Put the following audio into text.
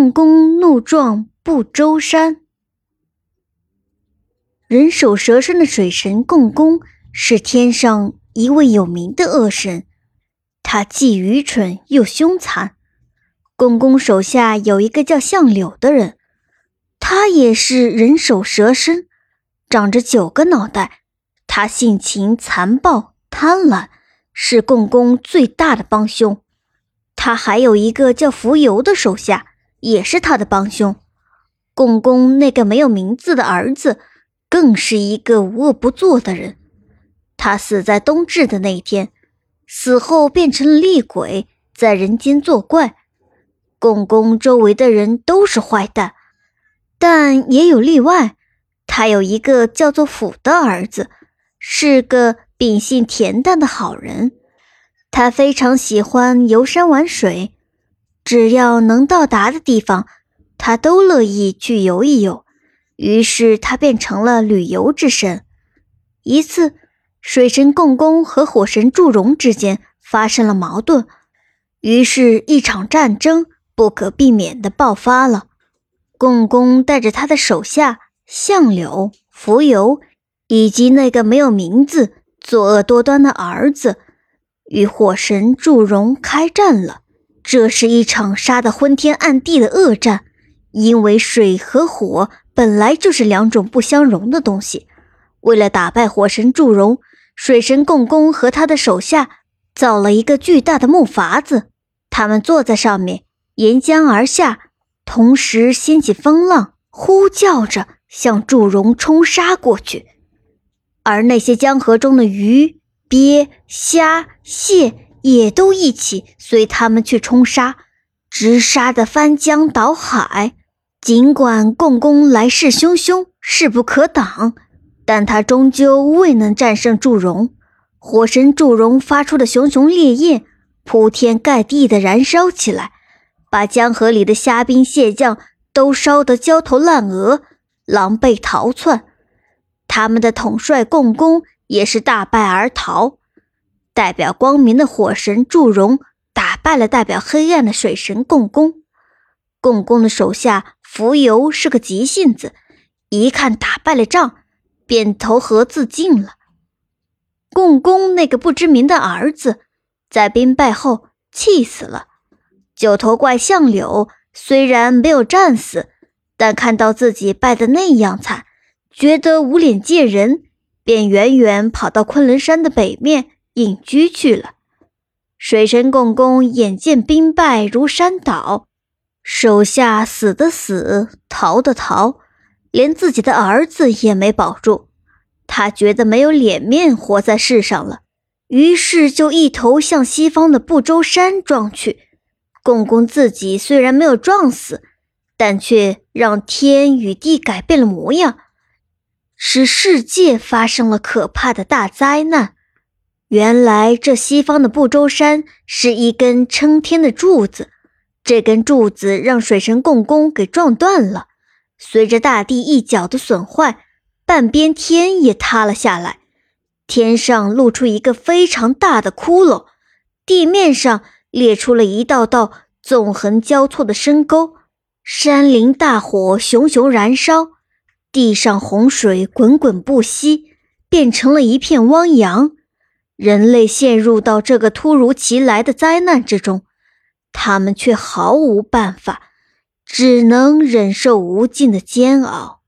共工怒撞不周山。人首蛇身的水神共工是天上一位有名的恶神，他既愚蠢又凶残。共工手下有一个叫相柳的人，他也是人首蛇身，长着九个脑袋。他性情残暴贪婪，是共工最大的帮凶。他还有一个叫浮游的手下，也是他的帮凶。共工那个没有名字的儿子，更是一个无恶不作的人。他死在冬至的那一天，死后变成了厉鬼，在人间作怪。共工周围的人都是坏蛋，但也有例外。他有一个叫做辅的儿子，是个秉性恬淡的好人。他非常喜欢游山玩水，只要能到达的地方，他都乐意去游一游。于是他变成了旅游之神。一次，水神共工和火神祝融之间发生了矛盾，于是，一场战争不可避免地爆发了。共工带着他的手下相柳、蜉蝣，以及那个没有名字、作恶多端的儿子。与火神祝融开战了，这是一场杀得昏天暗地的恶战。因为水和火本来就是两种不相容的东西。为了打败火神祝融，水神共工和他的手下造了一个巨大的木筏子，他们坐在上面沿江而下，同时掀起风浪，呼叫着向祝融冲杀过去。而那些江河中的鱼。鳖、虾、蟹也都一起随他们去冲杀，直杀得翻江倒海。尽管共工来势汹汹，势不可挡，但他终究未能战胜祝融。火神祝融发出的熊熊烈焰，铺天盖地地燃烧起来，把江河里的虾兵蟹将都烧得焦头烂额，狼狈逃窜。他们的统帅共工。也是大败而逃，代表光明的火神祝融打败了代表黑暗的水神共工。共工的手下浮游是个急性子，一看打败了仗，便投河自尽了。共工那个不知名的儿子，在兵败后气死了。九头怪相柳虽然没有战死，但看到自己败得那样惨，觉得无脸见人。便远远跑到昆仑山的北面隐居去了。水神共工眼见兵败如山倒，手下死的死，逃的逃，连自己的儿子也没保住。他觉得没有脸面活在世上了，于是就一头向西方的不周山撞去。共工自己虽然没有撞死，但却让天与地改变了模样。使世界发生了可怕的大灾难。原来，这西方的不周山是一根撑天的柱子，这根柱子让水神共工给撞断了。随着大地一角的损坏，半边天也塌了下来，天上露出一个非常大的窟窿，地面上裂出了一道道纵横交错的深沟，山林大火熊熊燃烧。地上洪水滚滚不息，变成了一片汪洋。人类陷入到这个突如其来的灾难之中，他们却毫无办法，只能忍受无尽的煎熬。